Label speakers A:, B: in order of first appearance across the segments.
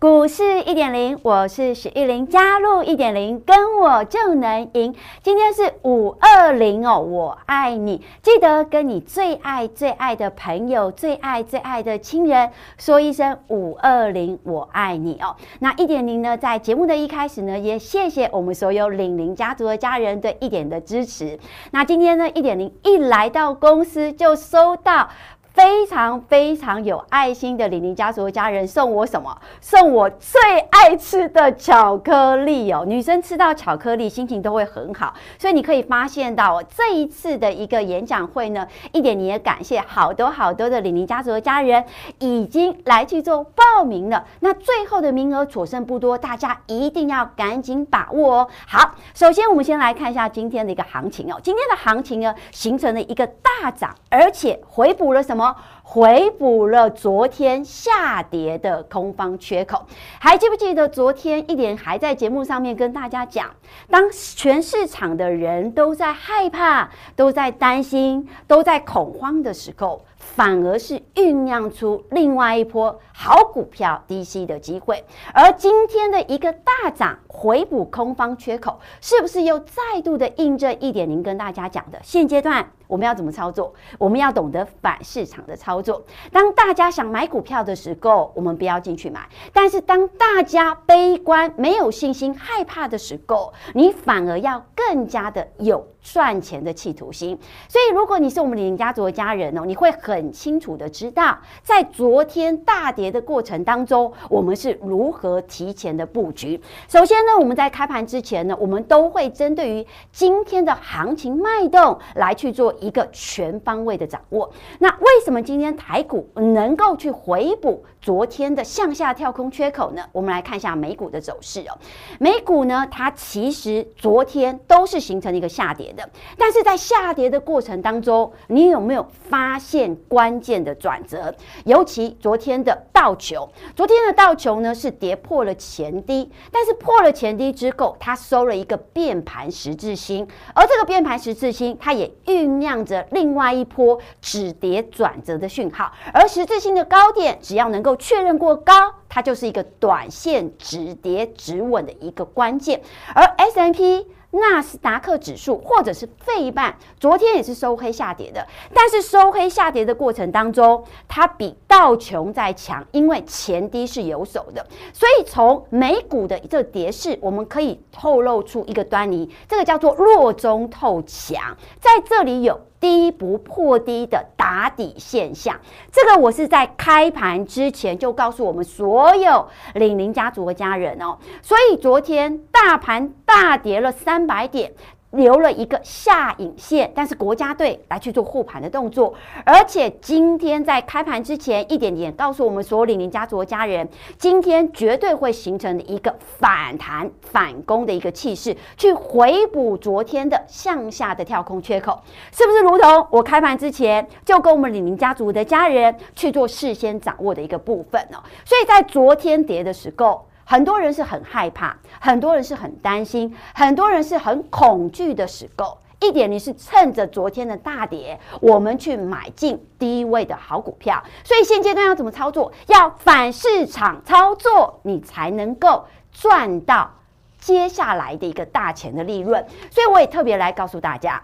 A: 股市一点零，我是许玉玲，加入一点零，跟我就能赢。今天是五二零哦，我爱你，记得跟你最爱最爱的朋友、最爱最爱的亲人说一声五二零，我爱你哦。那一点零呢，在节目的一开始呢，也谢谢我们所有领零家族的家人对一点的支持。那今天呢，一点零一来到公司就收到。非常非常有爱心的李宁家族的家人送我什么？送我最爱吃的巧克力哦！女生吃到巧克力心情都会很好，所以你可以发现到这一次的一个演讲会呢，一点你也感谢好多好多的李宁家族的家人已经来去做报名了。那最后的名额所剩不多，大家一定要赶紧把握哦。好，首先我们先来看一下今天的一个行情哦。今天的行情呢，形成了一个大涨，而且回补了什么？么？回补了昨天下跌的空方缺口，还记不记得昨天一点还在节目上面跟大家讲，当全市场的人都在害怕、都在担心、都在恐慌的时候，反而是酝酿出另外一波好股票低吸的机会。而今天的一个大涨，回补空方缺口，是不是又再度的印证一点零跟大家讲的现阶段？我们要怎么操作？我们要懂得反市场的操作。当大家想买股票的时候，我们不要进去买；但是当大家悲观、没有信心、害怕的时候，你反而要更加的有赚钱的企图心。所以，如果你是我们李宁家族的家人哦，你会很清楚的知道，在昨天大跌的过程当中，我们是如何提前的布局。首先呢，我们在开盘之前呢，我们都会针对于今天的行情脉动来去做。一个全方位的掌握。那为什么今天台股能够去回补昨天的向下跳空缺口呢？我们来看一下美股的走势哦。美股呢，它其实昨天都是形成一个下跌的，但是在下跌的过程当中，你有没有发现关键的转折？尤其昨天的道球，昨天的道球呢是跌破了前低，但是破了前低之后，它收了一个变盘十字星，而这个变盘十字星，它也酝酿。着另外一波止跌转折的讯号，而十字星的高点只要能够确认过高，它就是一个短线止跌止稳的一个关键。而 S&P 纳斯达克指数或者是费半，昨天也是收黑下跌的，但是收黑下跌的过程当中，它比道琼在强，因为前低是有手的，所以从美股的这个跌势，我们可以透露出一个端倪，这个叫做弱中透强，在这里有。低不破低的打底现象，这个我是在开盘之前就告诉我们所有领林家族的家人哦，所以昨天大盘大跌了三百点。留了一个下影线，但是国家队来去做护盘的动作，而且今天在开盘之前一点点告诉我们所有李宁家族的家人，今天绝对会形成一个反弹反攻的一个气势，去回补昨天的向下的跳空缺口，是不是如同我开盘之前就跟我们李宁家族的家人去做事先掌握的一个部分呢？所以在昨天跌的时候。很多人是很害怕，很多人是很担心，很多人是很恐惧的时候，一点你是趁着昨天的大跌，我们去买进低位的好股票。所以现阶段要怎么操作？要反市场操作，你才能够赚到接下来的一个大钱的利润。所以我也特别来告诉大家，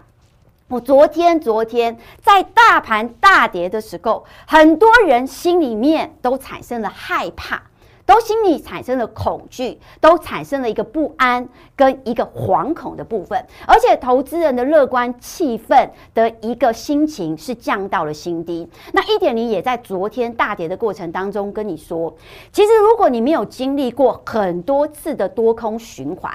A: 我昨天昨天在大盘大跌的时候，很多人心里面都产生了害怕。都心里产生了恐惧，都产生了一个不安跟一个惶恐的部分，而且投资人的乐观气氛的一个心情是降到了新低。那一点零也在昨天大跌的过程当中跟你说，其实如果你没有经历过很多次的多空循环，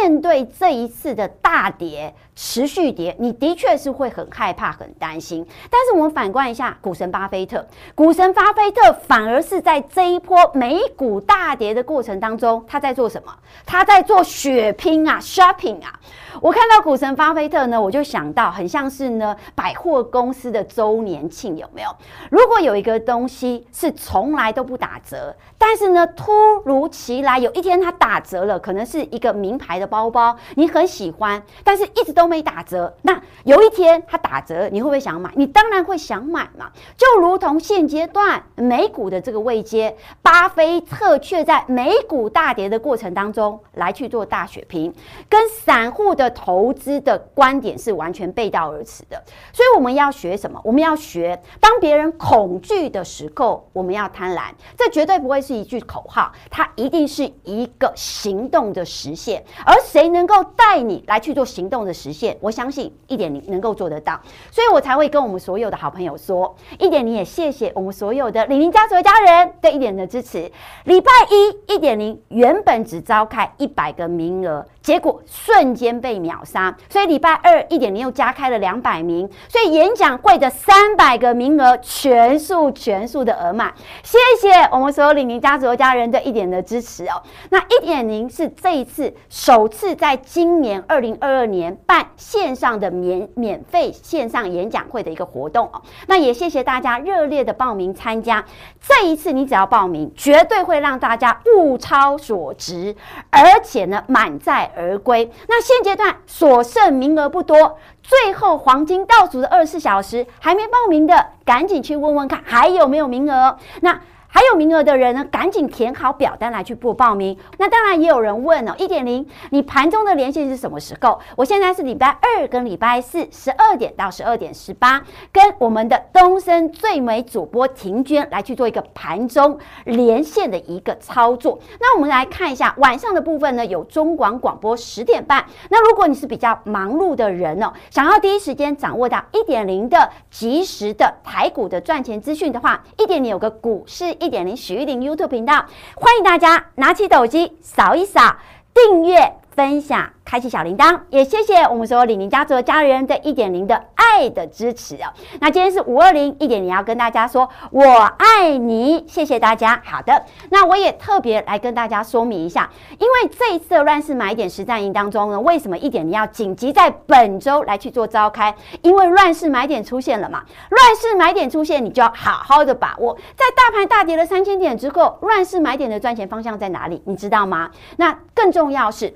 A: 面对这一次的大跌。持续跌，你的确是会很害怕、很担心。但是我们反观一下股神巴菲特，股神巴菲特反而是在这一波美股股大跌的过程当中，他在做什么？他在做血拼啊，shopping 啊。我看到股神巴菲特呢，我就想到很像是呢百货公司的周年庆，有没有？如果有一个东西是从来都不打折，但是呢突如其来有一天它打折了，可能是一个名牌的包包，你很喜欢，但是一直都没打折。那有一天它打折，你会不会想买？你当然会想买嘛。就如同现阶段美股的这个位阶，巴菲特却在美股大跌的过程当中来去做大血拼，跟散户的。投资的观点是完全背道而驰的，所以我们要学什么？我们要学，当别人恐惧的时候，我们要贪婪。这绝对不会是一句口号，它一定是一个行动的实现。而谁能够带你来去做行动的实现？我相信一点零能够做得到，所以我才会跟我们所有的好朋友说，一点零也谢谢我们所有的李宁家族的家人对一点的支持。礼拜一一点零原本只召开一百个名额。结果瞬间被秒杀，所以礼拜二一点零又加开了两百名，所以演讲会的三百个名额全数全数的额满。谢谢我们所有李宁家族的家人对一点的支持哦。那一点零是这一次首次在今年二零二二年办线上的免免费线上演讲会的一个活动哦。那也谢谢大家热烈的报名参加。这一次你只要报名，绝对会让大家物超所值，而且呢满载而归。那现阶段所剩名额不多，最后黄金倒数的二十四小时，还没报名的，赶紧去问问看还有没有名额。那。还有名额的人呢，赶紧填好表单来去做报名。那当然也有人问哦，一点零，你盘中的连线是什么时候？我现在是礼拜二跟礼拜四十二点到十二点十八，跟我们的东森最美主播婷娟来去做一个盘中连线的一个操作。那我们来看一下晚上的部分呢，有中广广播十点半。那如果你是比较忙碌的人哦，想要第一时间掌握到一点零的即时的台股的赚钱资讯的话，一点零有个股市。一点零许玉玲 YouTube 频道，欢迎大家拿起手机扫一扫订阅。分享，开启小铃铛，也谢谢我们所有李宁家族的家人对一点零的爱的支持哦。那今天是五二零一点零，要跟大家说我爱你，谢谢大家。好的，那我也特别来跟大家说明一下，因为这一次的乱世买点实战营当中呢，为什么一点零要紧急在本周来去做召开？因为乱世买点出现了嘛，乱世买点出现，你就要好好的把握。在大盘大跌了三千点之后，乱世买点的赚钱方向在哪里？你知道吗？那更重要是。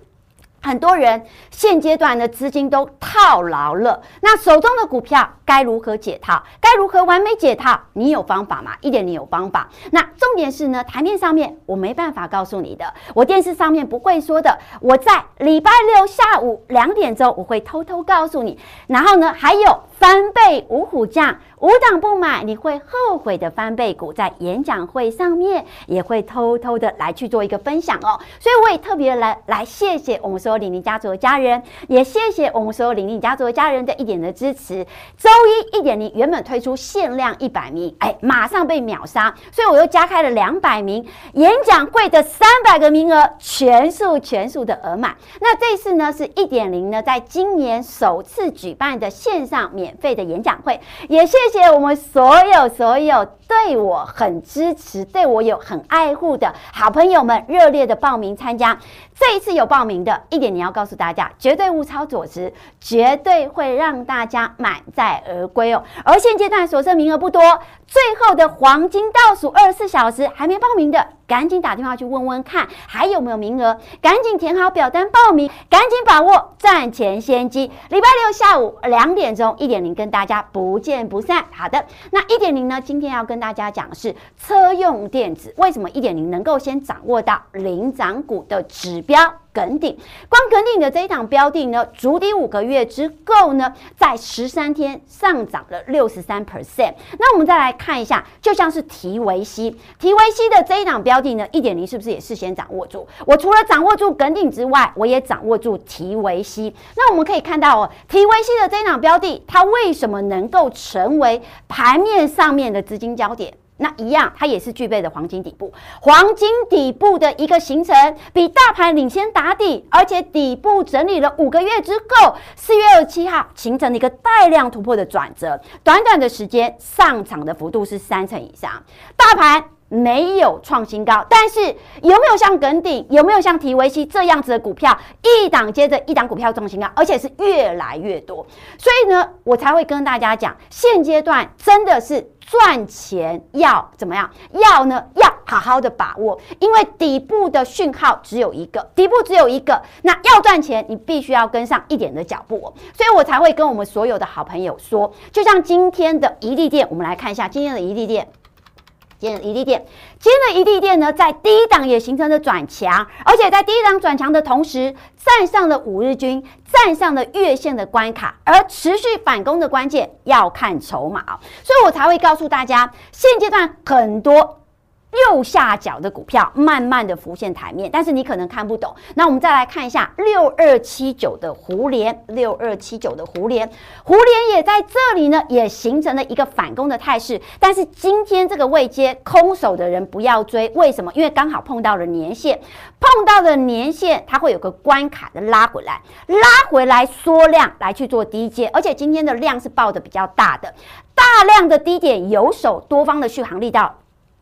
A: 很多人现阶段的资金都套牢了，那手中的股票该如何解套？该如何完美解套？你有方法吗？一点你有方法。那重点是呢，台面上面我没办法告诉你的，我电视上面不会说的，我在礼拜六下午两点钟我会偷偷告诉你。然后呢，还有翻倍五虎将。五档不买，你会后悔的翻倍股，在演讲会上面也会偷偷的来去做一个分享哦。所以我也特别来来谢谢我们所有李宁家族的家人，也谢谢我们所有李宁家族的家人的一点的支持。周一一点零原本推出限量一百名，哎，马上被秒杀，所以我又加开了两百名演讲会的三百个名额，全数全数的额满。那这次呢是一点零呢，在今年首次举办的线上免免费的演讲会，也。谢谢我们所有所有对我很支持、对我有很爱护的好朋友们，热烈的报名参加。这一次有报名的一点，你要告诉大家，绝对物超所值，绝对会让大家满载而归哦。而现阶段所剩名额不多，最后的黄金倒数二十四小时，还没报名的，赶紧打电话去问问看还有没有名额，赶紧填好表单报名，赶紧把握赚钱先机。礼拜六下午两点钟，一点零跟大家不见不散。好的，那一点零呢，今天要跟大家讲的是车用电子，为什么一点零能够先掌握到领涨股的指标？耿鼎，光耿鼎的这一档标的呢，筑底五个月之后呢，在十三天上涨了六十三 percent。那我们再来看一下，就像是提维西，提维西的这一档标的呢，一点零是不是也事先掌握住？我除了掌握住耿鼎之外，我也掌握住提维西。那我们可以看到哦，提维西的这一档标的，它为什么能够成为盘面上面的资金焦点？那一样，它也是具备的黄金底部，黄金底部的一个形成，比大盘领先打底，而且底部整理了五个月之后，四月二十七号形成了一个带量突破的转折，短短的时间上涨的幅度是三成以上，大盘。没有创新高，但是有没有像耿鼎，有没有像提维西这样子的股票，一档接着一档股票创新高，而且是越来越多，所以呢，我才会跟大家讲，现阶段真的是赚钱要怎么样？要呢，要好好的把握，因为底部的讯号只有一个，底部只有一个，那要赚钱，你必须要跟上一点的脚步，所以我才会跟我们所有的好朋友说，就像今天的一利店，我们来看一下今天的一利店。今天的怡利电，今天的怡利电呢，在第一档也形成了转强，而且在第一档转强的同时，站上了五日均，站上了月线的关卡，而持续反攻的关键要看筹码，所以我才会告诉大家，现阶段很多。右下角的股票慢慢的浮现台面，但是你可能看不懂。那我们再来看一下六二七九的胡连，六二七九的胡连，胡连也在这里呢，也形成了一个反攻的态势。但是今天这个位阶空手的人不要追，为什么？因为刚好碰到了年线，碰到了年线，它会有个关卡的拉回来，拉回来缩量来去做低阶，而且今天的量是爆的比较大的，大量的低点有手多方的续航力道。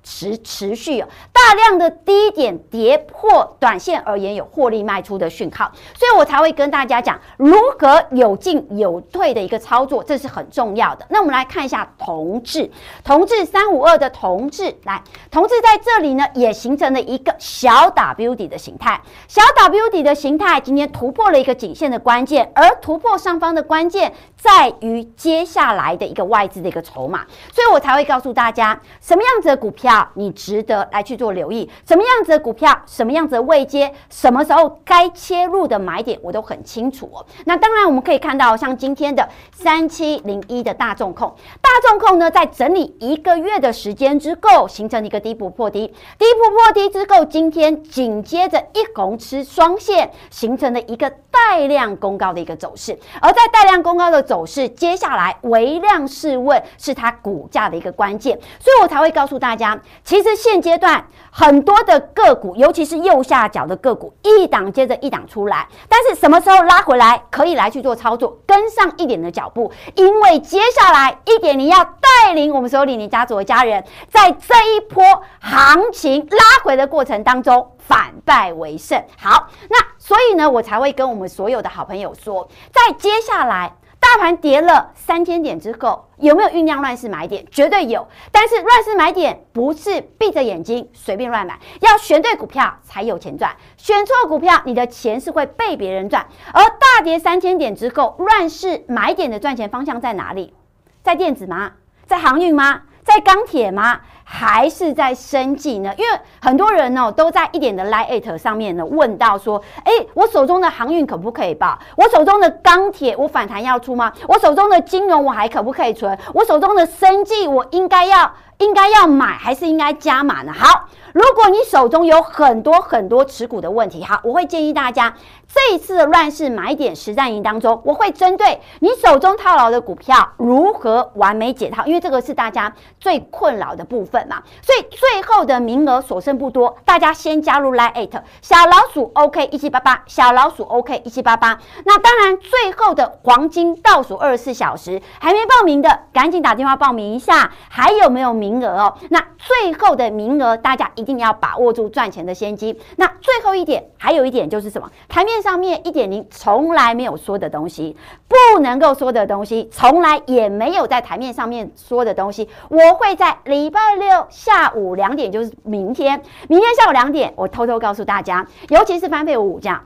A: 持持续有大量的低点跌破，短线而言有获利卖出的讯号，所以我才会跟大家讲如何有进有退的一个操作，这是很重要的。那我们来看一下同致，同致三五二的同致，来，同致在这里呢也形成了一个小 W 底的形态，小 W 底的形态今天突破了一个颈线的关键，而突破上方的关键在于接下来的一个外资的一个筹码，所以我才会告诉大家什么样子的股票。啊你值得来去做留意，什么样子的股票，什么样子的位阶，什么时候该切入的买点，我都很清楚哦。那当然，我们可以看到，像今天的三七零一的大众控，大众控呢，在整理一个月的时间之后，形成一个低不破低，低不破低之后，今天紧接着一红吃双线，形成了一个带量攻高的一个走势。而在带量攻高的走势，接下来微量试问是它股价的一个关键，所以我才会告诉大家。其实现阶段很多的个股，尤其是右下角的个股，一档接着一档出来。但是什么时候拉回来，可以来去做操作，跟上一点的脚步，因为接下来一点零要带领我们所有李宁家族的家人，在这一波行情拉回的过程当中反败为胜。好，那所以呢，我才会跟我们所有的好朋友说，在接下来。大盘跌了三千点之后，有没有酝酿乱市买点？绝对有。但是乱市买点不是闭着眼睛随便乱买，要选对股票才有钱赚。选错股票，你的钱是会被别人赚。而大跌三千点之后，乱市买点的赚钱方向在哪里？在电子吗？在航运吗？在钢铁吗？还是在生计呢？因为很多人呢都在一点的 Lite 上面呢问到说：哎，我手中的航运可不可以报？我手中的钢铁我反弹要出吗？我手中的金融我还可不可以存？我手中的生计我应该要应该要买还是应该加码呢？好。如果你手中有很多很多持股的问题，好，我会建议大家这一次的乱世买点实战营当中，我会针对你手中套牢的股票如何完美解套，因为这个是大家最困扰的部分嘛。所以最后的名额所剩不多，大家先加入 Line@ 小老鼠 OK 一七八八，小老鼠 OK 一七八八。那当然，最后的黄金倒数二十四小时还没报名的，赶紧打电话报名一下，还有没有名名额哦？那最后的名额，大家一。定要把握住赚钱的先机。那最后一点，还有一点就是什么？台面上面一点零从来没有说的东西，不能够说的东西，从来也没有在台面上面说的东西，我会在礼拜六下午两点，就是明天，明天下午两点，我偷偷告诉大家，尤其是翻倍股这样，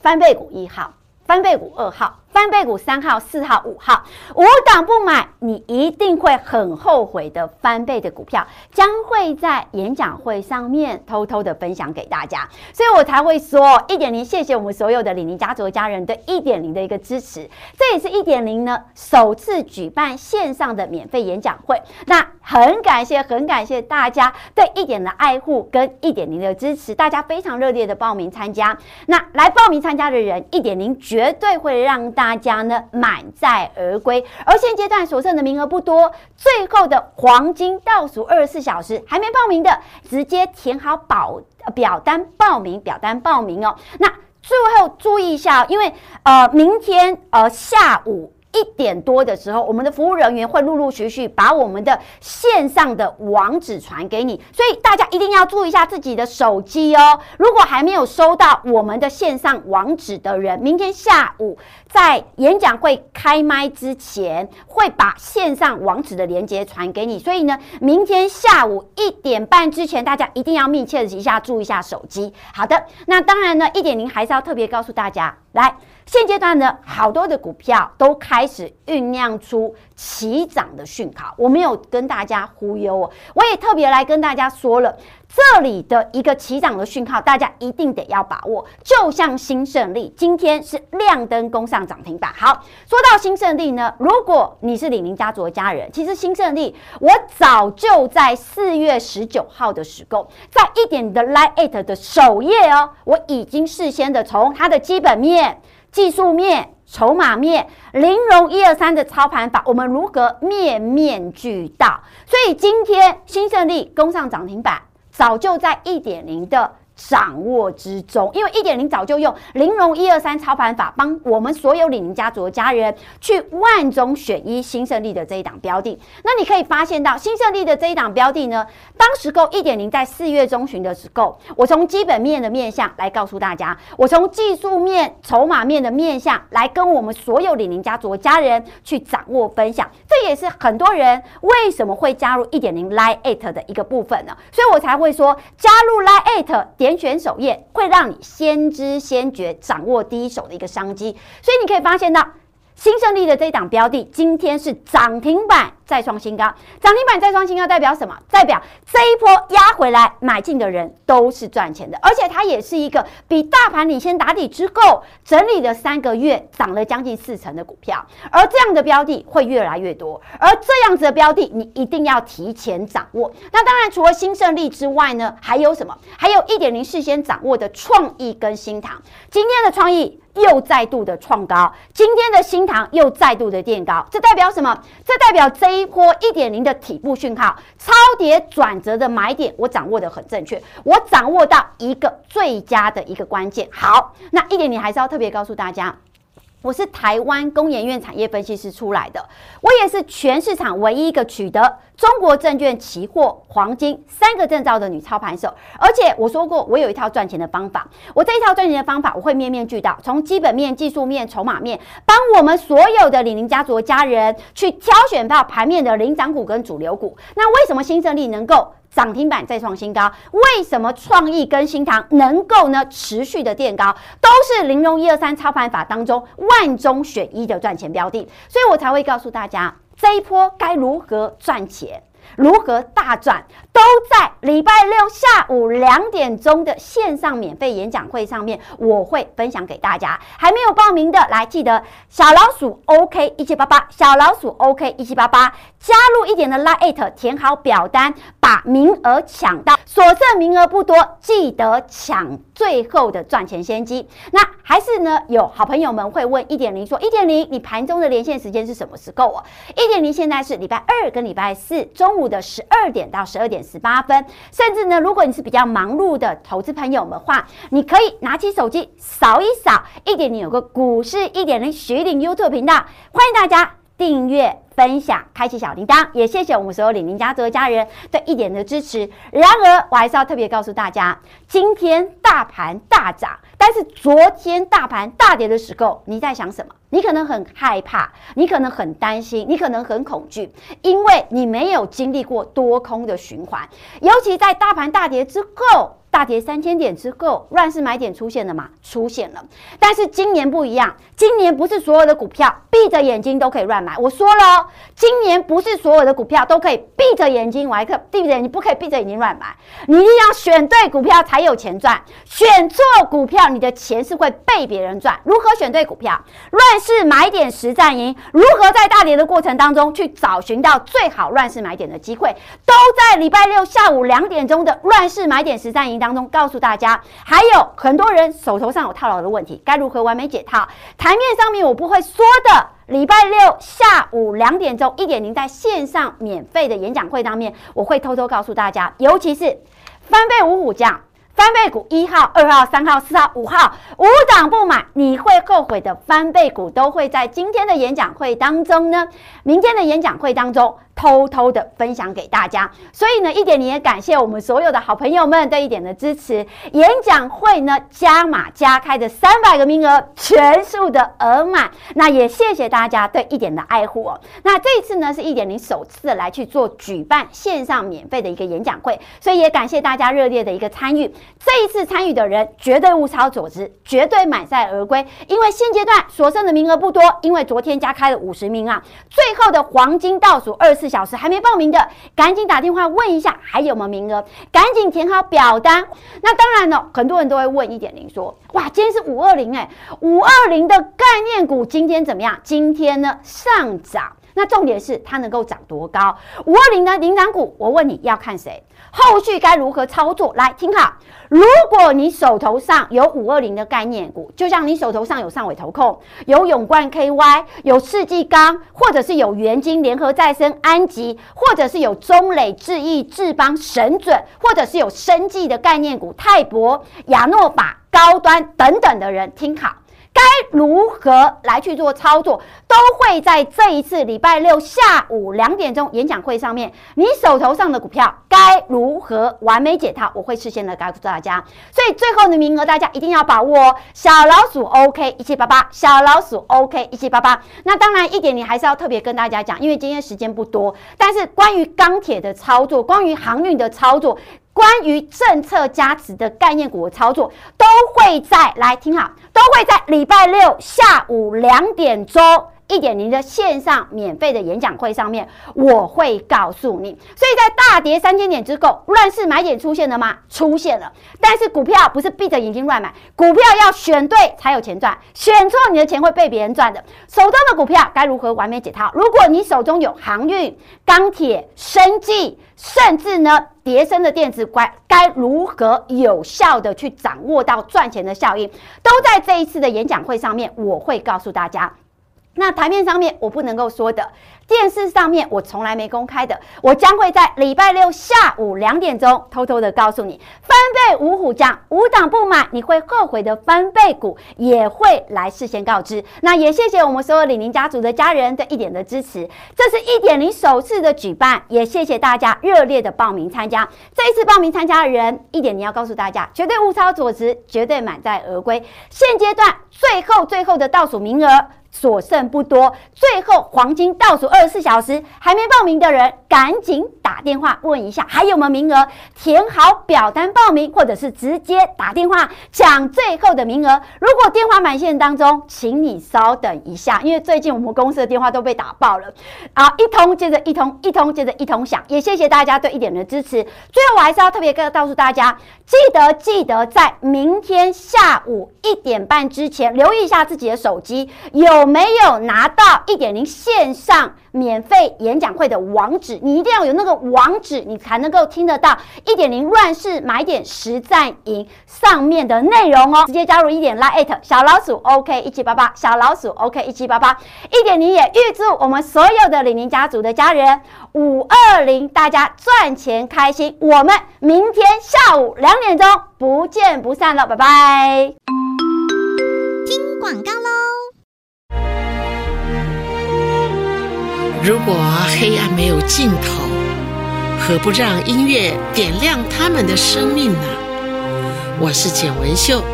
A: 翻倍股一号，翻倍股二号。翻倍股三号、四号、五号，五档不买，你一定会很后悔的。翻倍的股票将会在演讲会上面偷偷的分享给大家，所以我才会说一点零。谢谢我们所有的李宁家族的家人对一点零的一个支持，这也是一点零呢首次举办线上的免费演讲会。那很感谢，很感谢大家对一点的爱护跟一点零的支持，大家非常热烈的报名参加。那来报名参加的人，一点零绝对会让。大家呢满载而归，而现阶段所剩的名额不多，最后的黄金倒数二十四小时，还没报名的，直接填好保表单报名，表单报名哦。那最后注意一下，因为呃明天呃下午。一点多的时候，我们的服务人员会陆陆续续把我们的线上的网址传给你，所以大家一定要注意一下自己的手机哦。如果还没有收到我们的线上网址的人，明天下午在演讲会开麦之前，会把线上网址的连接传给你。所以呢，明天下午一点半之前，大家一定要密切的一下注意一下手机。好的，那当然呢，一点零还是要特别告诉大家，来。现阶段呢，好多的股票都开始酝酿出起涨的讯号。我没有跟大家忽悠哦，我也特别来跟大家说了，这里的一个起涨的讯号，大家一定得要把握。就像新胜利今天是亮灯攻上涨停板。好，说到新胜利呢，如果你是李宁家族的家人，其实新胜利我早就在四月十九号的时候，在一点的 LINE@ 的首页哦，我已经事先的从它的基本面。技术面、筹码面、玲珑一二三的操盘法，我们如何面面俱到？所以今天新胜利攻上涨停板，早就在一点零的。掌握之中，因为一点零早就用玲珑一二三操盘法，帮我们所有李宁家族的家人去万中选一新胜利的这一档标的。那你可以发现到新胜利的这一档标的呢，当时购一点零在四月中旬的时候，我从基本面的面向来告诉大家，我从技术面、筹码面的面向来跟我们所有李宁家族的家人去掌握分享。这也是很多人为什么会加入一点零 Lite 的一个部分呢？所以我才会说加入 Lite 点。全选首页会让你先知先觉，掌握第一手的一个商机，所以你可以发现到新胜利的这一档标的，今天是涨停板。再创新高，涨停板再创新高代表什么？代表这一波压回来买进的人都是赚钱的，而且它也是一个比大盘领先打底之后整理了三个月，涨了将近四成的股票。而这样的标的会越来越多，而这样子的标的你一定要提前掌握。那当然，除了新胜利之外呢，还有什么？还有一点零事先掌握的创意跟新唐。今天的创意又再度的创高，今天的新塘又再度的垫高，这代表什么？这代表这一。波一点零的底部讯号，超跌转折的买点，我掌握的很正确，我掌握到一个最佳的一个关键。好，那一点零还是要特别告诉大家。我是台湾工研院产业分析师出来的，我也是全市场唯一一个取得中国证券期货、黄金三个证照的女操盘手。而且我说过，我有一套赚钱的方法。我这一套赚钱的方法，我会面面俱到，从基本面、技术面、筹码面，帮我们所有的李宁家族的家人去挑选到盘面的领涨股跟主流股。那为什么新胜利能够？涨停板再创新高，为什么创意跟新唐能够呢持续的垫高？都是玲珑一二三操盘法当中万中选一的赚钱标的，所以我才会告诉大家这一波该如何赚钱。如何大赚，都在礼拜六下午两点钟的线上免费演讲会上面，我会分享给大家。还没有报名的，来记得小老鼠 OK 一七八八，小老鼠 OK 一七八八，加入一点的 LINE，填好表单，把名额抢到，所剩名额不多，记得抢最后的赚钱先机。那还是呢，有好朋友们会问一点零说，一点零，你盘中的连线时间是什么时候啊？一点零现在是礼拜二跟礼拜四中午的十二点到十二点十八分，甚至呢，如果你是比较忙碌的投资朋友们的话，你可以拿起手机扫一扫一点零，有个股市一点零徐玲 YouTube 频道，欢迎大家订阅、分享、开启小铃铛，也谢谢我们所有李宁家族的家人对一点的支持。然而，我还是要特别告诉大家，今天大盘大涨，但是昨天大盘大跌的时候，你在想什么？你可能很害怕，你可能很担心，你可能很恐惧，因为你没有经历过多空的循环，尤其在大盘大跌之后。大跌三千点之后，乱世买点出现了吗？出现了。但是今年不一样，今年不是所有的股票闭着眼睛都可以乱买。我说了，今年不是所有的股票都可以闭着眼睛，我还可闭着眼睛，不可以闭着眼睛乱买。你一定要选对股票才有钱赚，选错股票，你的钱是会被别人赚。如何选对股票？乱世买点实战营，如何在大跌的过程当中去找寻到最好乱世买点的机会？都在礼拜六下午两点钟的乱世买点实战营当中告诉大家，还有很多人手头上有套牢的问题，该如何完美解套？台面上面我不会说的，礼拜六下午两点钟一点零在线上免费的演讲会当面，我会偷偷告诉大家，尤其是翻倍五虎将。翻倍股一号、二号、三号、四号、五号，五档不买你会后悔的翻倍股，都会在今天的演讲会当中呢，明天的演讲会当中。偷偷的分享给大家，所以呢，一点零也感谢我们所有的好朋友们对一点的支持。演讲会呢，加码加开的三百个名额全数的额满，那也谢谢大家对一点的爱护哦。那这一次呢，是一点零首次来去做举办线上免费的一个演讲会，所以也感谢大家热烈的一个参与。这一次参与的人绝对物超所值，绝对满载而归，因为现阶段所剩的名额不多，因为昨天加开了五十名啊，最后的黄金倒数二次。小时还没报名的，赶紧打电话问一下还有没有名额，赶紧填好表单。那当然了，很多人都会问一点零说，哇，今天是五二零哎，五二零的概念股今天怎么样？今天呢上涨，那重点是它能够涨多高？五二零的领涨股，我问你要看谁？后续该如何操作？来听好。如果你手头上有五二零的概念股，就像你手头上有上尾投控、有永冠 KY、有世纪钢，或者是有元晶、联合再生、安吉，或者是有中磊、智毅、智邦、神准，或者是有生技的概念股泰博、亚诺法、高端等等的人，听好。该如何来去做操作，都会在这一次礼拜六下午两点钟演讲会上面。你手头上的股票该如何完美解套，我会事先的告诉大家。所以最后的名额大家一定要把握哦。小老鼠 OK 一七八八，小老鼠 OK 一七八八。那当然一点，你还是要特别跟大家讲，因为今天时间不多，但是关于钢铁的操作，关于航运的操作。关于政策加持的概念股的操作，都会在来听好，都会在礼拜六下午两点钟。一点零的线上免费的演讲会上面，我会告诉你。所以在大跌三千点之后，乱世买点出现了吗？出现了。但是股票不是闭着眼睛乱买，股票要选对才有钱赚，选错你的钱会被别人赚的。手中的股票该如何完美解套？如果你手中有航运、钢铁、生技，甚至呢跌升的电子，该该如何有效的去掌握到赚钱的效应？都在这一次的演讲会上面，我会告诉大家。那台面上面我不能够说的，电视上面我从来没公开的，我将会在礼拜六下午两点钟偷偷的告诉你，翻倍五虎将，五档不买你会后悔的翻倍股也会来事先告知。那也谢谢我们所有李宁家族的家人的一点的支持，这是一点零首次的举办，也谢谢大家热烈的报名参加。这一次报名参加的人，一点零要告诉大家，绝对物超所值，绝对满载而归。现阶段最后最后的倒数名额。所剩不多，最后黄金倒数二十四小时，还没报名的人赶紧打电话问一下还有没有名额，填好表单报名，或者是直接打电话抢最后的名额。如果电话满线当中，请你稍等一下，因为最近我们公司的电话都被打爆了，啊，一通接着一通，一通接着一通响。也谢谢大家对一点的支持。最后我还是要特别告诉大家，记得记得在明天下午一点半之前，留意一下自己的手机有。有没有拿到一点零线上免费演讲会的网址？你一定要有那个网址，你才能够听得到一点零乱世买点实战营上面的内容哦。直接加入一点 Lite 小老鼠 OK 一七八八，小老鼠 OK 一七八八。一点零也预祝我们所有的李宁家族的家人五二零大家赚钱开心。我们明天下午两点钟不见不散了，拜拜。听广告喽。
B: 如果黑暗没有尽头，何不让音乐点亮他们的生命呢？我是简文秀，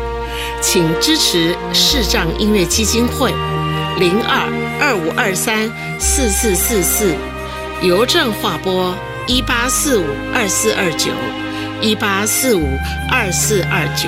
B: 请支持视障音乐基金会零二二五二三四四四四，邮政划拨一八四五二四二九一八四五二四二九。